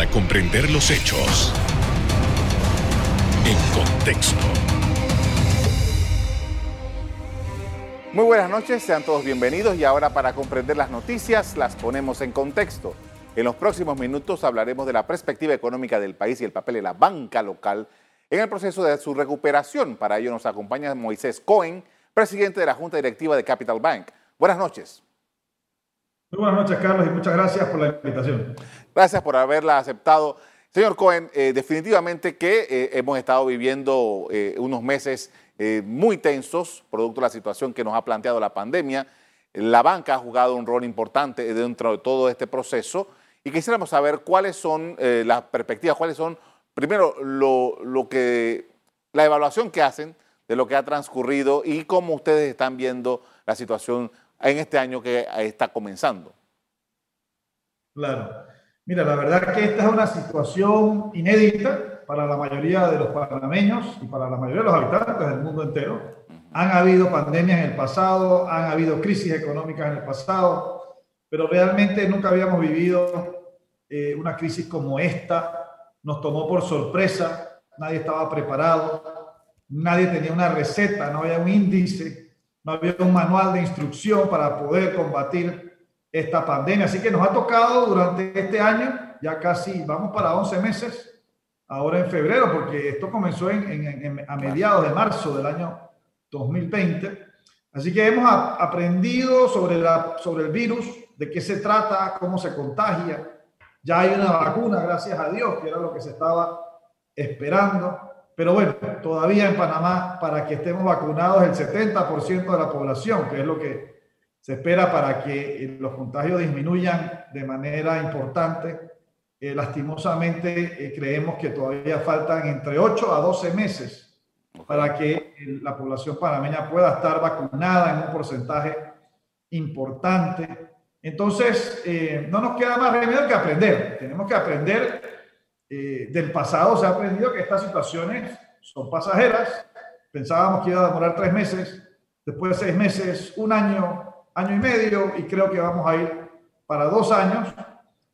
para comprender los hechos en contexto. Muy buenas noches, sean todos bienvenidos y ahora para comprender las noticias las ponemos en contexto. En los próximos minutos hablaremos de la perspectiva económica del país y el papel de la banca local en el proceso de su recuperación. Para ello nos acompaña Moisés Cohen, presidente de la Junta Directiva de Capital Bank. Buenas noches. Muy buenas noches, Carlos, y muchas gracias por la invitación. Gracias por haberla aceptado. Señor Cohen, eh, definitivamente que eh, hemos estado viviendo eh, unos meses muy tensos, producto de la situación que nos ha planteado la pandemia. La banca ha jugado un rol importante dentro de todo este proceso y quisiéramos saber cuáles son las perspectivas, cuáles son, primero, lo, lo que, la evaluación que hacen de lo que ha transcurrido y cómo ustedes están viendo la situación en este año que está comenzando. Claro. Mira, la verdad que esta es una situación inédita para la mayoría de los panameños y para la mayoría de los habitantes del mundo entero. Han habido pandemias en el pasado, han habido crisis económicas en el pasado, pero realmente nunca habíamos vivido eh, una crisis como esta. Nos tomó por sorpresa, nadie estaba preparado, nadie tenía una receta, no había un índice, no había un manual de instrucción para poder combatir esta pandemia. Así que nos ha tocado durante este año, ya casi vamos para 11 meses, ahora en febrero, porque esto comenzó en, a mediados de marzo del año 2020. Así que hemos aprendido sobre, la, sobre el virus, de qué se trata, cómo se contagia. Ya hay una vacuna, gracias a Dios, que era lo que se estaba esperando. Pero bueno, todavía en Panamá, para que estemos vacunados el 70% de la población, que es lo que se espera para que eh, los contagios disminuyan de manera importante. Eh, lastimosamente, eh, creemos que todavía faltan entre 8 a 12 meses para que la población panameña pueda estar vacunada en un porcentaje importante. Entonces, no nos queda más remedio que aprender. Tenemos que aprender del pasado. Se ha aprendido que estas situaciones son pasajeras. Pensábamos que iba a demorar tres meses, después de seis meses, un año, año y medio y creo que vamos a ir para dos años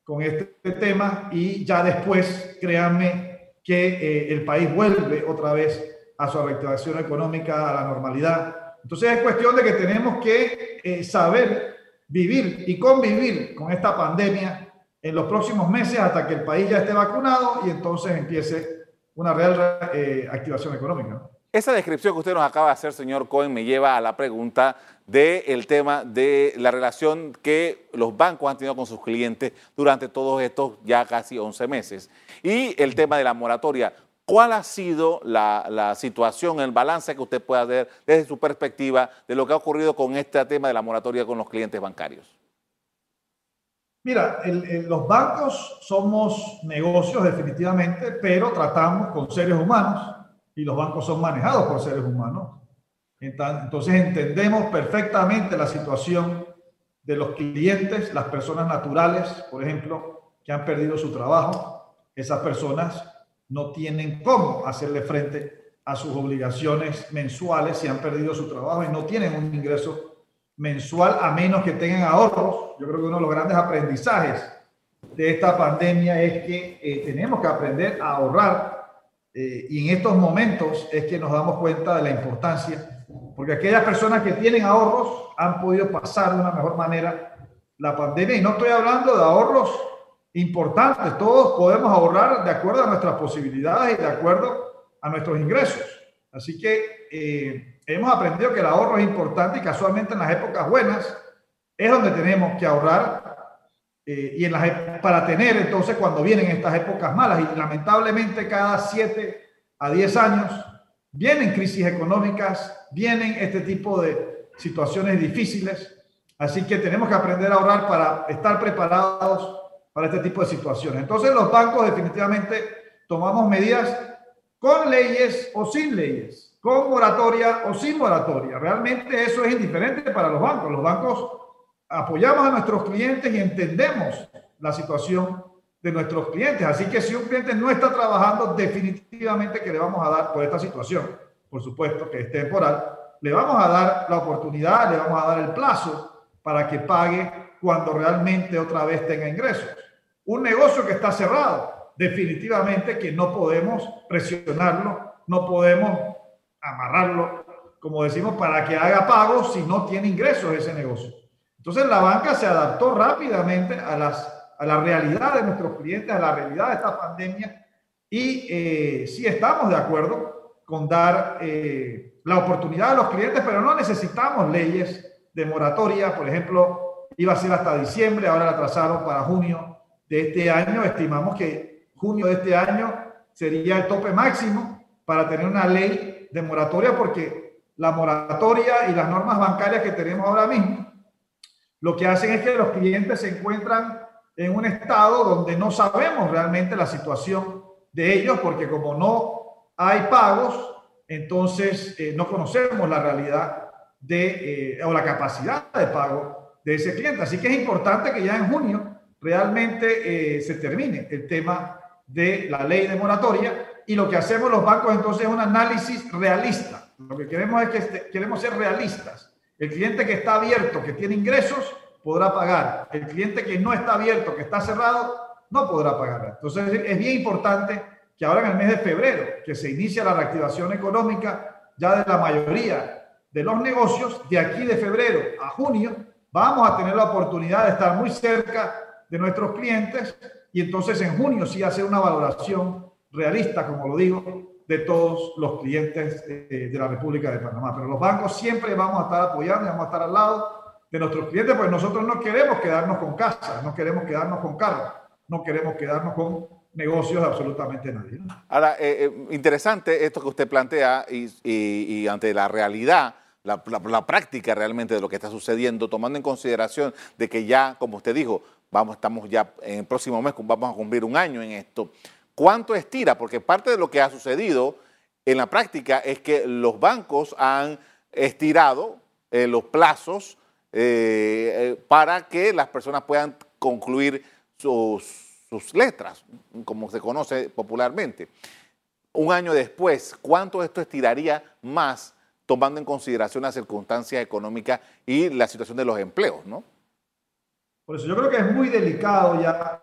con este tema y ya después, créanme, que eh, el país vuelve otra vez a su reactivación económica, a la normalidad. Entonces es cuestión de que tenemos que eh, saber vivir y convivir con esta pandemia en los próximos meses hasta que el país ya esté vacunado y entonces empiece una real eh, activación económica. Esa descripción que usted nos acaba de hacer, señor Cohen, me lleva a la pregunta del tema de la relación que los bancos han tenido con sus clientes durante todos estos ya casi 11 meses. Y el tema de la moratoria. ¿Cuál ha sido la, situación, el balance que usted puede hacer desde su perspectiva de lo que ha ocurrido con este tema de la moratoria con los clientes bancarios? Mira, los bancos somos negocios definitivamente, pero tratamos con seres humanos y los bancos son manejados por seres humanos. Entonces entendemos perfectamente la situación de los clientes, las personas naturales, por ejemplo, que han perdido su trabajo. Esas personas no tienen cómo hacerle frente a sus obligaciones mensuales si han perdido su trabajo y no tienen un ingreso mensual a menos que tengan ahorros. Yo creo que uno de los grandes aprendizajes de esta pandemia es que eh, tenemos que aprender a ahorrar eh, y en estos momentos es que nos damos cuenta de la importancia, porque aquellas personas que tienen ahorros han podido pasar de una mejor manera la pandemia. Y no estoy hablando de ahorros importantes, todos podemos ahorrar de acuerdo a nuestras posibilidades y de acuerdo a nuestros ingresos. Así que eh, hemos aprendido que el ahorro es importante y casualmente en las épocas buenas es donde tenemos que ahorrar eh, y en las, para tener entonces cuando vienen estas épocas malas. Y lamentablemente cada 7 a 10 años vienen crisis económicas, vienen este tipo de situaciones difíciles, así que tenemos que aprender a ahorrar para estar preparados para este tipo de situaciones. Entonces los bancos definitivamente tomamos medidas con leyes o sin leyes, con moratoria o sin moratoria. Realmente eso es indiferente para los bancos. Los bancos apoyamos a nuestros clientes y entendemos la situación de nuestros clientes. Así que si un cliente no está trabajando, definitivamente que le vamos a dar por esta situación, por supuesto que es temporal, le vamos a dar la oportunidad, le vamos a dar el plazo para que pague cuando realmente otra vez tenga ingresos. Un negocio que está cerrado, definitivamente que no podemos presionarlo, no podemos amarrarlo, como decimos, para que haga pagos si no tiene ingresos ese negocio. Entonces la banca se adaptó rápidamente a, las, a la realidad de nuestros clientes, a la realidad de esta pandemia y eh, sí estamos de acuerdo con dar eh, la oportunidad a los clientes, pero no necesitamos leyes de moratoria. Por ejemplo, iba a ser hasta diciembre, ahora la atrasaron para junio de este año. Estimamos que junio de este año sería el tope máximo para tener una ley de moratoria, porque la moratoria y las normas bancarias que tenemos ahora mismo lo que hacen es que los clientes se encuentran en un estado donde no sabemos realmente la situación de ellos, porque como no hay pagos, entonces eh, no conocemos la realidad de, eh, o la capacidad de pago de ese cliente. Así que es importante que ya en junio realmente eh, se termine el tema de la ley de moratoria y lo que hacemos los bancos entonces es un análisis realista. Lo que queremos es que este, queremos ser realistas. El cliente que está abierto, que tiene ingresos, podrá pagar. El cliente que no está abierto, que está cerrado, no podrá pagar. Entonces es bien importante que ahora en el mes de febrero, que se inicia la reactivación económica ya de la mayoría de los negocios, de aquí de febrero a junio, vamos a tener la oportunidad de estar muy cerca de nuestros clientes y entonces en junio sí hacer una valoración realista, como lo digo, de todos los clientes eh, de la República de Panamá. Pero los bancos siempre vamos a estar apoyando y vamos a estar al lado de nuestros clientes, pues nosotros no queremos quedarnos con casa, no queremos quedarnos con carro, no queremos quedarnos con negocios absolutamente nadie. Ahora, eh, eh, interesante esto que usted plantea y, ante la realidad, la, práctica realmente de lo que está sucediendo, tomando en consideración de que ya, como usted dijo, vamos, estamos ya en el próximo mes, vamos a cumplir un año en esto. ¿Cuánto estira? Porque parte de lo que ha sucedido en la práctica es que los bancos han estirado eh, los plazos para que las personas puedan concluir sus sus letras, como se conoce popularmente. Un año después, ¿cuánto esto estiraría más tomando en consideración las circunstancias económicas y la situación de los empleos, no? Por eso yo creo que es muy delicado ya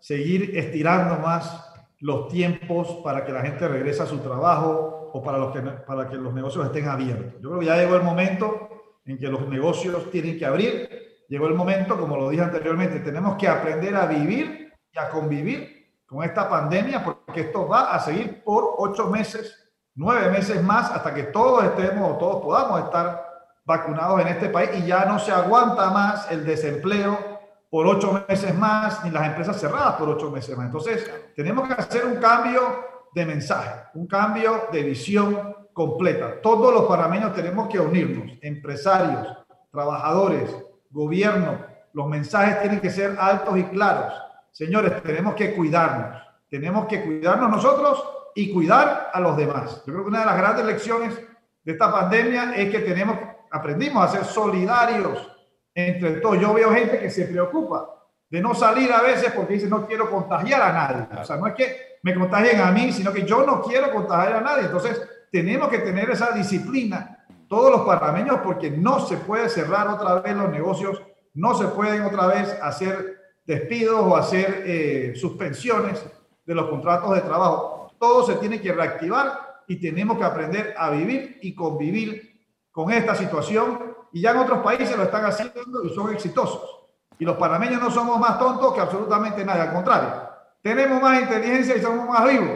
seguir estirando más los tiempos para que la gente regrese a su trabajo o para, los que, para que los negocios estén abiertos. Yo creo que ya llegó el momento en que los negocios tienen que abrir. Llegó el momento, como lo dije anteriormente, tenemos que aprender a vivir a convivir con esta pandemia, porque esto va a seguir por ocho meses, nueve meses más, hasta que todos estemos o todos podamos estar vacunados en este país y ya no se aguanta más el desempleo por ocho meses más, ni las empresas cerradas por ocho meses más. Entonces, tenemos que hacer un cambio de mensaje, un cambio de visión completa. Todos los panameños tenemos que unirnos, empresarios, trabajadores, gobierno. Los mensajes tienen que ser altos y claros. Señores, tenemos que cuidarnos. Tenemos que cuidarnos nosotros y cuidar a los demás. Yo creo que una de las grandes lecciones de esta pandemia es que tenemos, aprendimos a ser solidarios entre todos. Yo veo gente que se preocupa de no salir a veces porque dice no quiero contagiar a nadie. O sea, no es que me contagien a mí, sino que yo no quiero contagiar a nadie. Entonces, tenemos que tener esa disciplina todos los panameños porque no se puede cerrar otra vez los negocios, no se pueden otra vez hacer despidos o hacer eh, suspensiones de los contratos de trabajo. Todo se tiene que reactivar y tenemos que aprender a vivir y convivir con esta situación. Y ya en otros países lo están haciendo y son exitosos. Y los panameños no somos más tontos que absolutamente nadie, al contrario. Tenemos más inteligencia y somos más vivos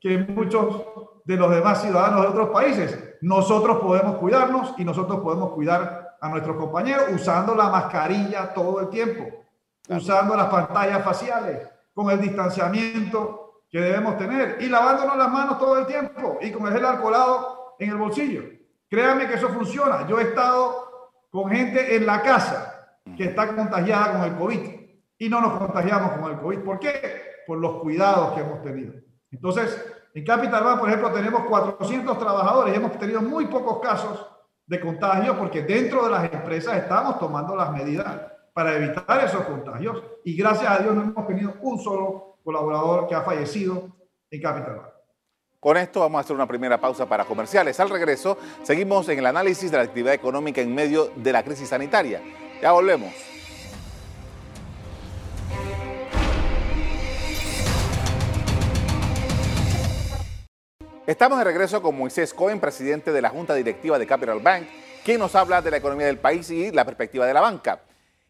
que muchos de los demás ciudadanos de otros países. Nosotros podemos cuidarnos y nosotros podemos cuidar a nuestros compañeros usando la mascarilla todo el tiempo usando las pantallas faciales, con el distanciamiento que debemos tener y lavándonos las manos todo el tiempo y con el gel alcoholado en el bolsillo. Créanme que eso funciona. Yo he estado con gente en la casa que está contagiada con el COVID y no nos contagiamos con el COVID. ¿Por qué? Por los cuidados que hemos tenido. Entonces, en Capital Bank, por ejemplo, tenemos 400 trabajadores y hemos tenido muy pocos casos de contagio porque dentro de las empresas estamos tomando las medidas para evitar esos contagios y gracias a Dios no hemos tenido un solo colaborador que ha fallecido en Capital Con esto vamos a hacer una primera pausa para comerciales. Al regreso, seguimos en el análisis de la actividad económica en medio de la crisis sanitaria. Ya volvemos. Estamos de regreso con Moisés Cohen, presidente de la Junta Directiva de Capital Bank, quien nos habla de la economía del país y la perspectiva de la banca.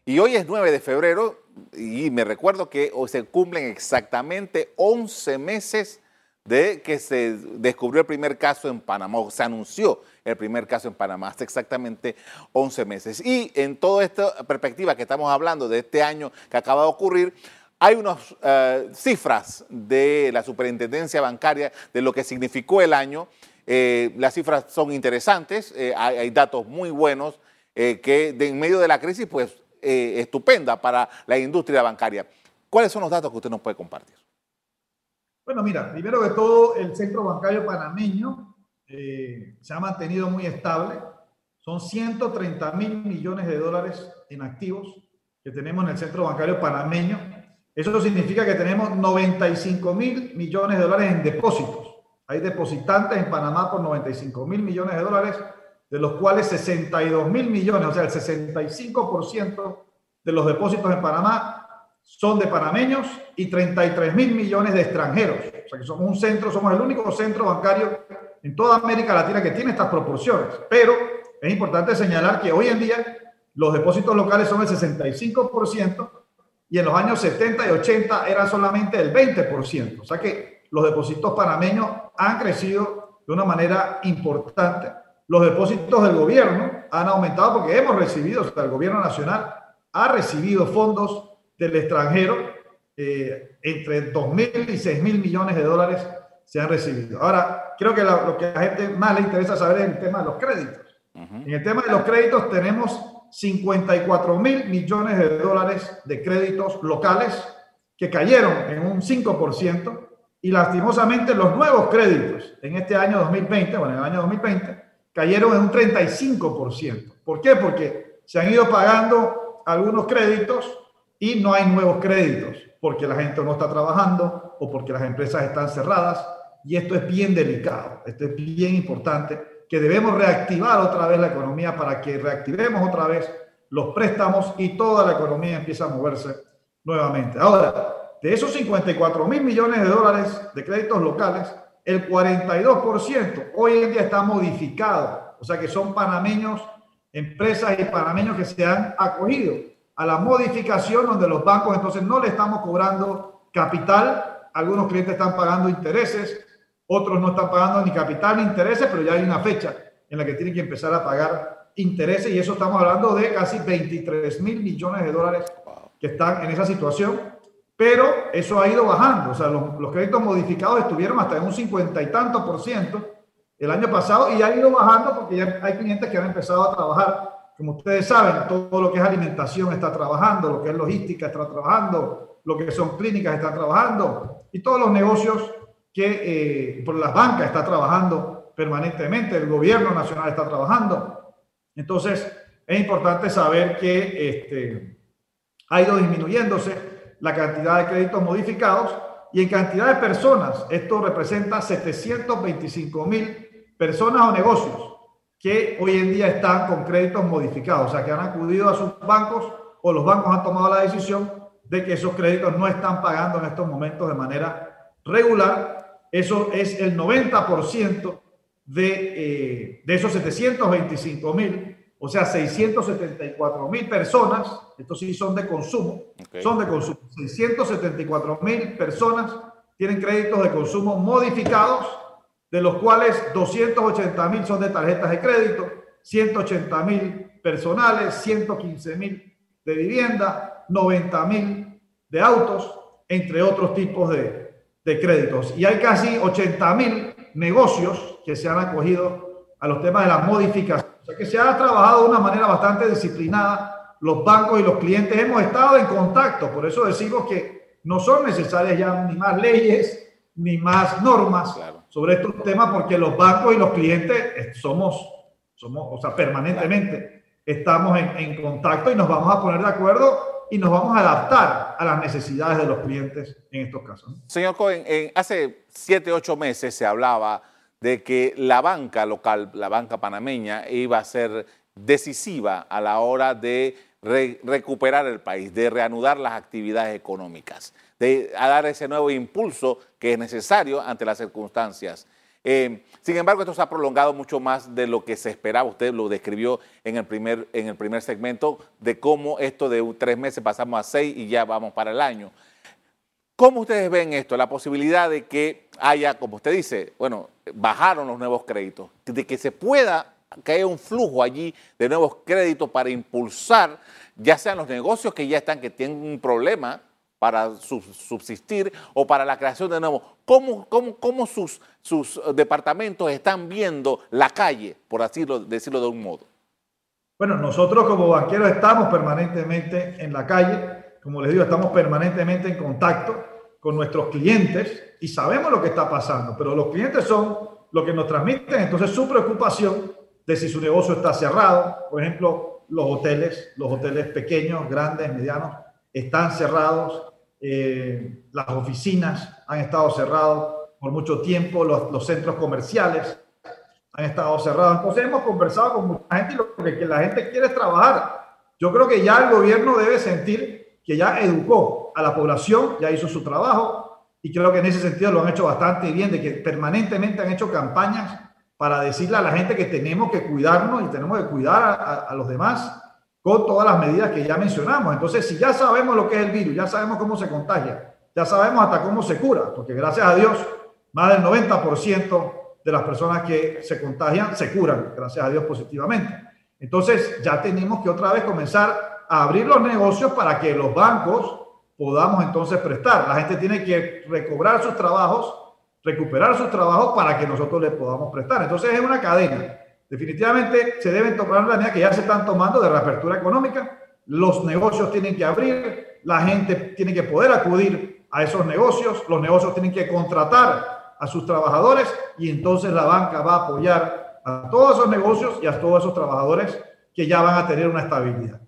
Y hoy es 9 de febrero y me recuerdo que se cumplen exactamente 11 meses de que se descubrió el primer caso en Panamá, o se anunció el primer caso en Panamá, hace exactamente 11 meses. Y en toda esta perspectiva que estamos hablando de este año que acaba de ocurrir, hay unas eh, cifras de la superintendencia bancaria de lo que significó el año. Eh, las cifras son interesantes, eh, hay, datos muy buenos que en medio de la crisis, pues estupenda para la industria bancaria. ¿Cuáles son los datos que usted nos puede compartir? Bueno, mira, primero que todo, el centro bancario panameño se ha mantenido muy estable. Son 130 mil millones de dólares en activos que tenemos en el centro bancario panameño eso significa que tenemos 95 mil millones de dólares en depósitos. Hay depositantes en Panamá por 95 mil millones de dólares, de los cuales 62 mil millones, o sea, el 65% de los depósitos en Panamá son de panameños y 33 mil millones de extranjeros. O sea, que somos un centro, somos el único centro bancario en toda América Latina que tiene estas proporciones. Pero es importante señalar que hoy en día los depósitos locales son el 65% y en los años 70 y 80 era solamente el 20%. O sea que los depósitos panameños han crecido de una manera importante. Los depósitos del gobierno han aumentado porque hemos recibido, o sea, el gobierno nacional ha recibido fondos del extranjero, eh, entre 2.000 y 6.000 millones de dólares se han recibido. Ahora, creo que lo que a la gente más le interesa saber es el tema de los créditos. En el tema de los créditos tenemos 54 mil millones de dólares de créditos locales que cayeron en un 5% y lastimosamente los nuevos créditos en este año 2020, bueno, en el año 2020, cayeron en un 35%. ¿Por qué? Porque se han ido pagando algunos créditos y no hay nuevos créditos, porque la gente no está trabajando o porque las empresas están cerradas y esto es bien delicado, esto es bien importante que debemos reactivar otra vez la economía para que reactivemos otra vez los préstamos y toda la economía empiece a moverse nuevamente. Ahora, de esos 54 mil millones de dólares de créditos locales, el 42% hoy en día está modificado. O sea que son panameños, empresas y panameños que se han acogido a la modificación donde los bancos entonces no le estamos cobrando capital, algunos clientes están pagando intereses, otros no están pagando ni capital ni intereses, pero ya hay una fecha en la que tienen que empezar a pagar intereses y eso estamos hablando de casi 23 mil millones de dólares que están en esa situación, pero eso ha ido bajando, o sea, los, créditos modificados estuvieron hasta en un 50 y tanto por ciento el año pasado y ha ido bajando porque ya hay clientes que han empezado a trabajar, como ustedes saben, todo lo que es alimentación está trabajando, lo que es logística está trabajando, lo que son clínicas está trabajando y todos los negocios que eh, por las bancas está trabajando permanentemente, el gobierno nacional está trabajando. Entonces, es importante saber que este, ha ido disminuyéndose la cantidad de créditos modificados y en cantidad de personas, esto representa 725 mil personas o negocios que hoy en día están con créditos modificados, o sea, que han acudido a sus bancos o los bancos han tomado la decisión de que esos créditos no están pagando en estos momentos de manera regular. Eso es el 90% de, eh, de esos 725 mil, o sea, 674 mil personas, estos sí son de consumo, son de consumo, 674 mil personas tienen créditos de consumo modificados, de los cuales 280 mil son de tarjetas de crédito, 180 mil personales, 115 mil de vivienda, 90 mil de autos, entre otros tipos de, de créditos. Y hay casi 80 mil negocios que se han acogido a los temas de la modificación. O sea que se ha trabajado de una manera bastante disciplinada. Los bancos y los clientes hemos estado en contacto. Por eso decimos que no son necesarias ya ni más leyes ni más normas sobre estos temas porque los bancos y los clientes somos, somos o sea, permanentemente estamos en, en contacto y nos vamos a poner de acuerdo y nos vamos a adaptar a las necesidades de los clientes en estos casos. Señor Cohen, hace siete, ocho meses se hablaba de que la banca local, la banca panameña, iba a ser decisiva a la hora de recuperar el país, de reanudar las actividades económicas, de dar ese nuevo impulso que es necesario ante las circunstancias Eh, sin embargo, esto se ha prolongado mucho más de lo que se esperaba. Usted lo describió en el primer, en el primer segmento de cómo esto de tres meses pasamos a seis y ya vamos para el año. ¿Cómo ustedes ven esto? La posibilidad de que haya, como usted dice, bueno, bajaron los nuevos créditos, de que se pueda que haya un flujo allí de nuevos créditos para impulsar, ya sean los negocios que ya están, que tienen un problema para subsistir o para la creación de nuevos. ¿Cómo, cómo, sus, sus departamentos están viendo la calle, por así decirlo de un modo? Bueno, nosotros como banqueros estamos permanentemente en la calle, como les digo, estamos permanentemente en contacto con nuestros clientes y sabemos lo que está pasando, pero los clientes son los que nos transmiten entonces su preocupación de si su negocio está cerrado. Por ejemplo, los hoteles, los hoteles pequeños, grandes, medianos, están cerrados. Eh, las oficinas han estado cerradas por mucho tiempo, los, los, centros comerciales han estado cerrados. Entonces hemos conversado con mucha gente y lo que la gente quiere es trabajar. Yo creo que ya el gobierno debe sentir que ya educó a la población, ya hizo su trabajo y creo que en ese sentido lo han hecho bastante bien, de que permanentemente han hecho campañas para decirle a la gente que tenemos que cuidarnos y tenemos que cuidar a, los demás con todas las medidas que ya mencionamos. Entonces, si ya sabemos lo que es el virus, ya sabemos cómo se contagia, ya sabemos hasta cómo se cura, porque gracias a Dios, más del 90% de las personas que se contagian se curan, gracias a Dios, positivamente. Entonces, ya tenemos que otra vez comenzar a abrir los negocios para que los bancos podamos entonces prestar. La gente tiene que recobrar sus trabajos recuperar sus trabajos para que nosotros les podamos prestar. Entonces es una cadena. Definitivamente se deben tomar las medidas que ya se están tomando de reapertura económica. Los negocios tienen que abrir, la gente tiene que poder acudir a esos negocios, los negocios tienen que contratar a sus trabajadores y entonces la banca va a apoyar a todos esos negocios y a todos esos trabajadores que ya van a tener una estabilidad.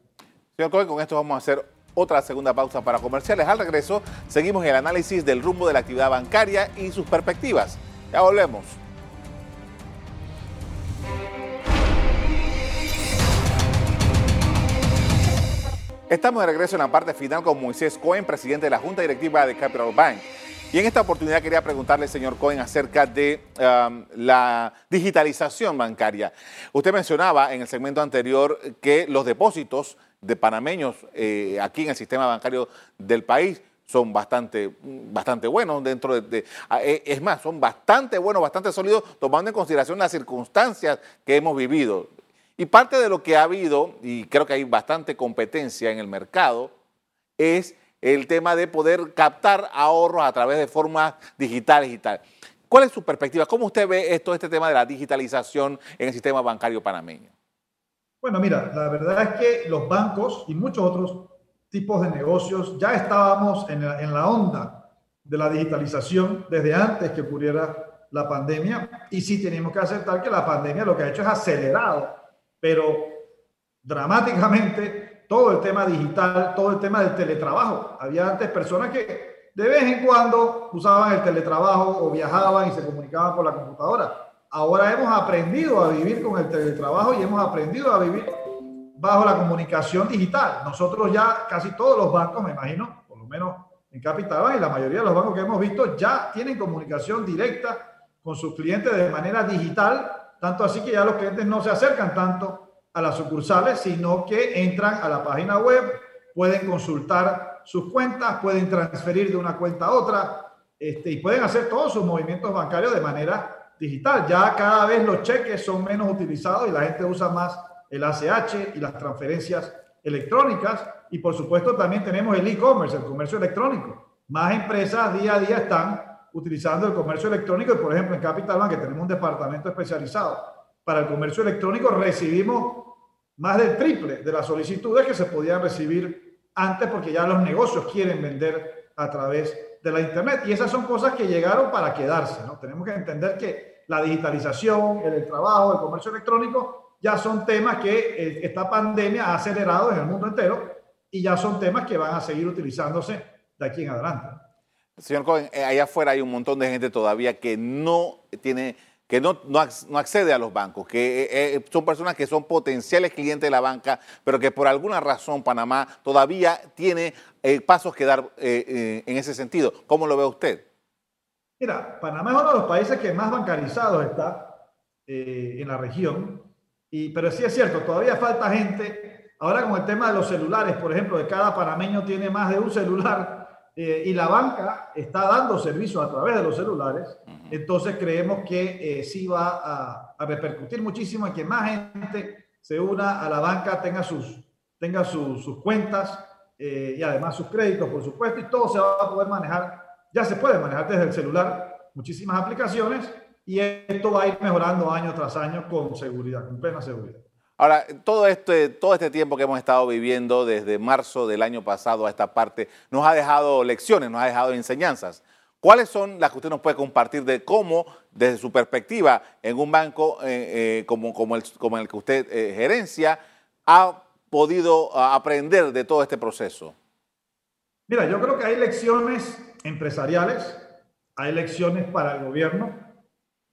Señor Cohen, con esto vamos a hacer otra segunda pausa para comerciales. Al regreso, seguimos el análisis del rumbo de la actividad bancaria y sus perspectivas. Ya volvemos. Estamos de regreso en la parte final con Moisés Cohen, presidente de la Junta Directiva de Capital Bank. Y en esta oportunidad quería preguntarle, señor Cohen, acerca de um, la digitalización bancaria. Usted mencionaba en el segmento anterior que los depósitos de panameños eh, aquí en el sistema bancario del país son bastante, bastante buenos dentro de, ah, eh, Es más, son bastante buenos, bastante sólidos, tomando en consideración las circunstancias que hemos vivido. Y parte de lo que ha habido, y creo que hay bastante competencia en el mercado, es el tema de poder captar ahorros a través de formas digitales y tal. ¿Cuál es su perspectiva? ¿Cómo usted ve esto, este tema de la digitalización en el sistema bancario panameño? Bueno, mira, la verdad es que los bancos y muchos otros tipos de negocios ya estábamos en la, onda de la digitalización desde antes que ocurriera la pandemia y sí tenemos que aceptar que la pandemia lo que ha hecho es acelerado, pero dramáticamente todo el tema digital, todo el tema del teletrabajo. Había antes personas que de vez en cuando usaban el teletrabajo o viajaban y se comunicaban por la computadora ahora hemos aprendido a vivir con el teletrabajo y hemos aprendido a vivir bajo la comunicación digital. Nosotros ya casi todos los bancos, me imagino, por lo menos en Capital y la mayoría de los bancos que hemos visto ya tienen comunicación directa con sus clientes de manera digital, tanto así que ya los clientes no se acercan tanto a las sucursales, sino que entran a la página web, pueden consultar sus cuentas, pueden transferir de una cuenta a otra este, y pueden hacer todos sus movimientos bancarios de manera digital. Ya cada vez los cheques son menos utilizados y la gente usa más el ACH y las transferencias electrónicas. Y por supuesto también tenemos el e-commerce, el comercio electrónico. Más empresas día a día están utilizando el comercio electrónico y por ejemplo en Capital Bank, que tenemos un departamento especializado para el comercio electrónico, recibimos más del triple de las solicitudes que se podían recibir antes porque ya los negocios quieren vender a través de la Internet. Y esas son cosas que llegaron para quedarse. ¿no? Tenemos que entender que la digitalización, el, trabajo, el comercio electrónico, ya son temas que eh, esta pandemia ha acelerado en el mundo entero y ya son temas que van a seguir utilizándose de aquí en adelante. Señor Cohen, eh, allá afuera hay un montón de gente todavía que no tiene que no, no, accede a los bancos, que eh, eh, son personas que son potenciales clientes de la banca, pero que por alguna razón Panamá todavía tiene pasos que dar en ese sentido. ¿Cómo lo ve usted? Mira, Panamá es uno de los países que más bancarizados está en la región, y, pero sí es cierto, todavía falta gente. Ahora con el tema de los celulares, por ejemplo, de cada panameño tiene más de un celular eh, y la banca está dando servicios a través de los celulares, entonces creemos que eh, sí va a, a, repercutir muchísimo en que más gente se una a la banca, tenga sus, tenga sus, sus cuentas y además sus créditos, por supuesto, y todo se va a poder manejar ya se puede manejar desde el celular muchísimas aplicaciones y esto va a ir mejorando año tras año con seguridad, con plena seguridad. Ahora, todo este, todo este tiempo que hemos estado viviendo desde marzo del año pasado a esta parte nos ha dejado lecciones, nos ha dejado enseñanzas. ¿Cuáles son las que usted nos puede compartir de cómo, desde su perspectiva, en un banco eh, eh, como, el, que usted eh, gerencia, ha podido aprender de todo este proceso? Mira, yo creo que hay lecciones empresariales, hay lecciones para el gobierno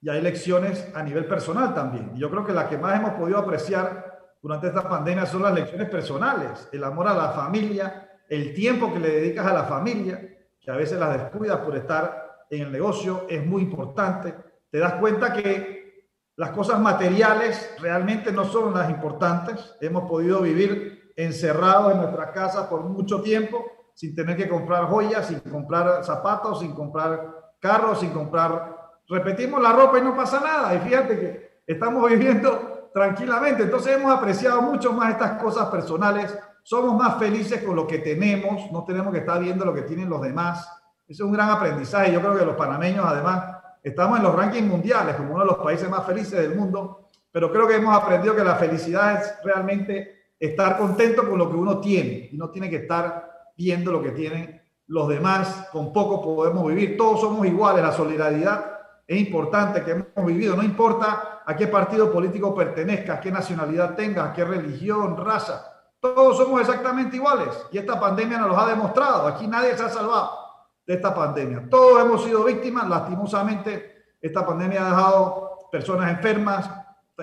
y hay lecciones a nivel personal también. Yo creo que la que más hemos podido apreciar durante esta pandemia son las lecciones personales, el amor a la familia, el tiempo que le dedicas a la familia, que a veces las descuidas por estar en el negocio, es muy importante. Te das cuenta que las cosas materiales realmente no son las importantes. Hemos podido vivir encerrados en nuestras casas por mucho tiempo sin tener que comprar joyas, sin comprar zapatos, sin comprar carros, sin comprar... Repetimos la ropa y no pasa nada. Y fíjate que estamos viviendo tranquilamente. Entonces hemos apreciado mucho más estas cosas personales. Somos más felices con lo que tenemos. No tenemos que estar viendo lo que tienen los demás. Ese es un gran aprendizaje. Yo creo que los panameños además estamos en los rankings mundiales como uno de los países más felices del mundo. Pero creo que hemos aprendido que la felicidad es realmente estar contento con lo que uno tiene y no tiene que estar viendo lo que tienen los demás, con poco podemos vivir, todos somos iguales, la solidaridad es importante que hemos vivido, no importa a qué partido político pertenezca, a qué nacionalidad tenga, a qué religión, raza, todos somos exactamente iguales y esta pandemia nos lo ha demostrado, aquí nadie se ha salvado de esta pandemia, todos hemos sido víctimas, lastimosamente esta pandemia ha dejado personas enfermas,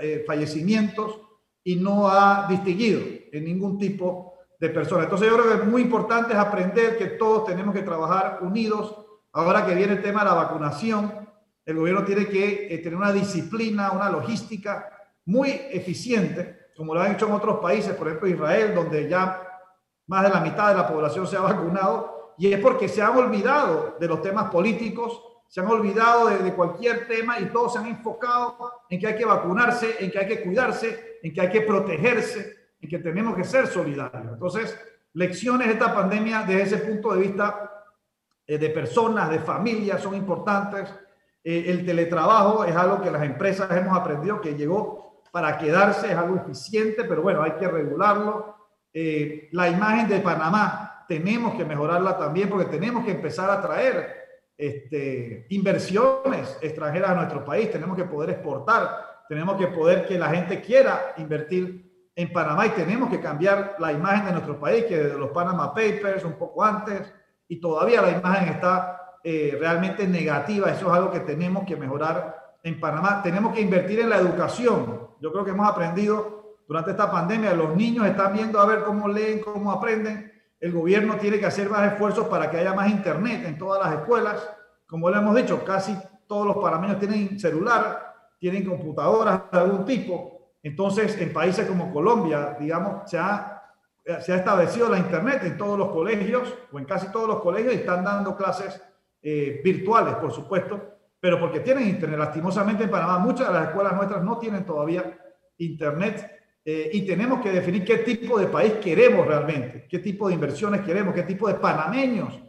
eh, fallecimientos y no ha distinguido en ningún tipo de personas. Entonces yo creo que es muy importante aprender que todos tenemos que trabajar unidos. Ahora que viene el tema de la vacunación, el gobierno tiene que eh, tener una disciplina, una logística muy eficiente, como lo han hecho en otros países, por ejemplo Israel, donde ya más de la mitad de la población se ha vacunado, y es porque se han olvidado de los temas políticos, se han olvidado de, de, cualquier tema y todos se han enfocado en que hay que vacunarse, en que hay que cuidarse, en que hay que protegerse y que tenemos que ser solidarios. Entonces, lecciones de esta pandemia desde ese punto de vista eh, de personas, de familias, son importantes. Eh, el teletrabajo es algo que las empresas hemos aprendido que llegó para quedarse, es algo eficiente, pero bueno, hay que regularlo. Eh, la imagen de Panamá tenemos que mejorarla también porque tenemos que empezar a traer este, inversiones extranjeras a nuestro país, tenemos que poder exportar, tenemos que poder que la gente quiera invertir en Panamá y tenemos que cambiar la imagen de nuestro país, que de los Panama Papers un poco antes, y todavía la imagen está eh, realmente negativa. Eso es algo que tenemos que mejorar en Panamá. Tenemos que invertir en la educación. Yo creo que hemos aprendido durante esta pandemia, los niños están viendo a ver cómo leen, cómo aprenden. El gobierno tiene que hacer más esfuerzos para que haya más internet en todas las escuelas. Como le hemos dicho, casi todos los panameños tienen celular, tienen computadoras de algún tipo entonces, en países como Colombia, digamos, se ha, se ha establecido la Internet en todos los colegios o en casi todos los colegios y están dando clases eh, virtuales, por supuesto, pero porque tienen Internet. Lastimosamente en Panamá muchas de las escuelas nuestras no tienen todavía Internet eh, y tenemos que definir qué tipo de país queremos realmente, qué tipo de inversiones queremos, qué tipo de panameños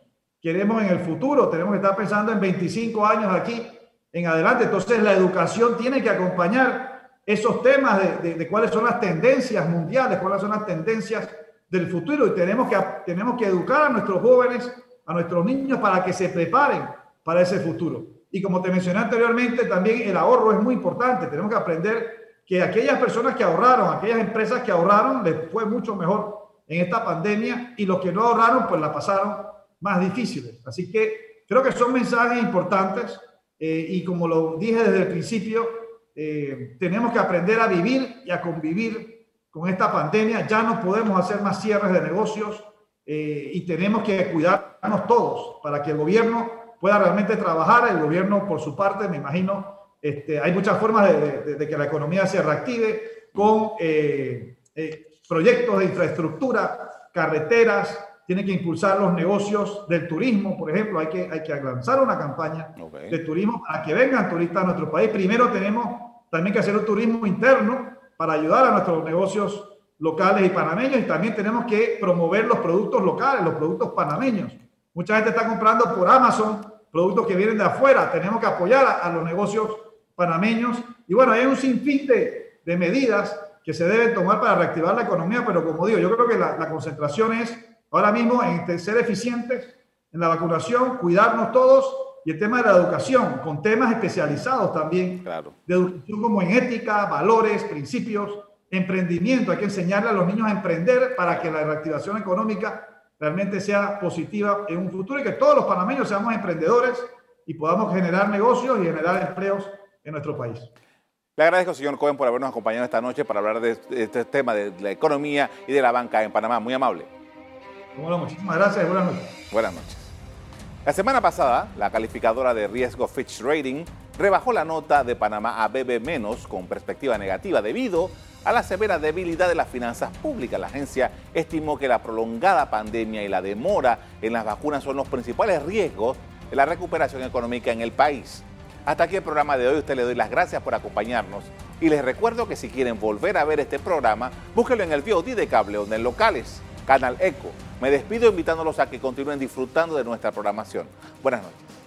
queremos en el futuro. Tenemos que estar pensando en 25 años aquí en adelante. Entonces la educación tiene que acompañar esos temas de, cuáles son las tendencias mundiales, cuáles son las tendencias del futuro y tenemos que, tenemos que educar a nuestros jóvenes, a nuestros niños para que se preparen para ese futuro. Y como te mencioné anteriormente, también el ahorro es muy importante. Tenemos que aprender que aquellas personas que ahorraron, aquellas empresas que ahorraron, les fue mucho mejor en esta pandemia y los que no ahorraron, pues la pasaron más difíciles. Así que creo que son mensajes importantes eh, y como lo dije desde el principio, eh, tenemos que aprender a vivir y a convivir con esta pandemia. Ya no podemos hacer más cierres de negocios eh, y tenemos que cuidarnos todos para que el gobierno pueda realmente trabajar. El gobierno, por su parte, me imagino, este, hay muchas formas de, que la economía se reactive con eh, eh, proyectos de infraestructura, carreteras, tiene que impulsar los negocios del turismo, por ejemplo, hay que, hay que lanzar una campaña de turismo para que vengan turistas a nuestro país. Primero tenemos también que hacer un turismo interno para ayudar a nuestros negocios locales y panameños y también tenemos que promover los productos locales, los productos panameños. Mucha gente está comprando por Amazon productos que vienen de afuera. Tenemos que apoyar a, los negocios panameños. Y bueno, hay un sinfín de, de, medidas que se deben tomar para reactivar la economía, pero como digo, yo creo que la, la concentración es ahora mismo en ser eficientes en la vacunación, cuidarnos todos y el tema de la educación, con temas especializados también, claro. de educación como en ética, valores, principios, emprendimiento. Hay que enseñarle a los niños a emprender para que la reactivación económica realmente sea positiva en un futuro y que todos los panameños seamos emprendedores y podamos generar negocios y generar empleos en nuestro país. Le agradezco, señor Cohen, por habernos acompañado esta noche para hablar de este tema de la economía y de la banca en Panamá. Muy amable. Bueno, muchísimas gracias y buenas noches. Buenas noches. La semana pasada, la calificadora de riesgo Fitch Rating rebajó la nota de Panamá a BB- con perspectiva negativa debido a la severa debilidad de las finanzas públicas. La agencia estimó que la prolongada pandemia y la demora en las vacunas son los principales riesgos de la recuperación económica en el país. Hasta aquí el programa de hoy. Usted le doy las gracias por acompañarnos y les recuerdo que si quieren volver a ver este programa, búsquelo en el VOD de cable o en locales, Canal Eco. Me despido invitándolos a que continúen disfrutando de nuestra programación. Buenas noches.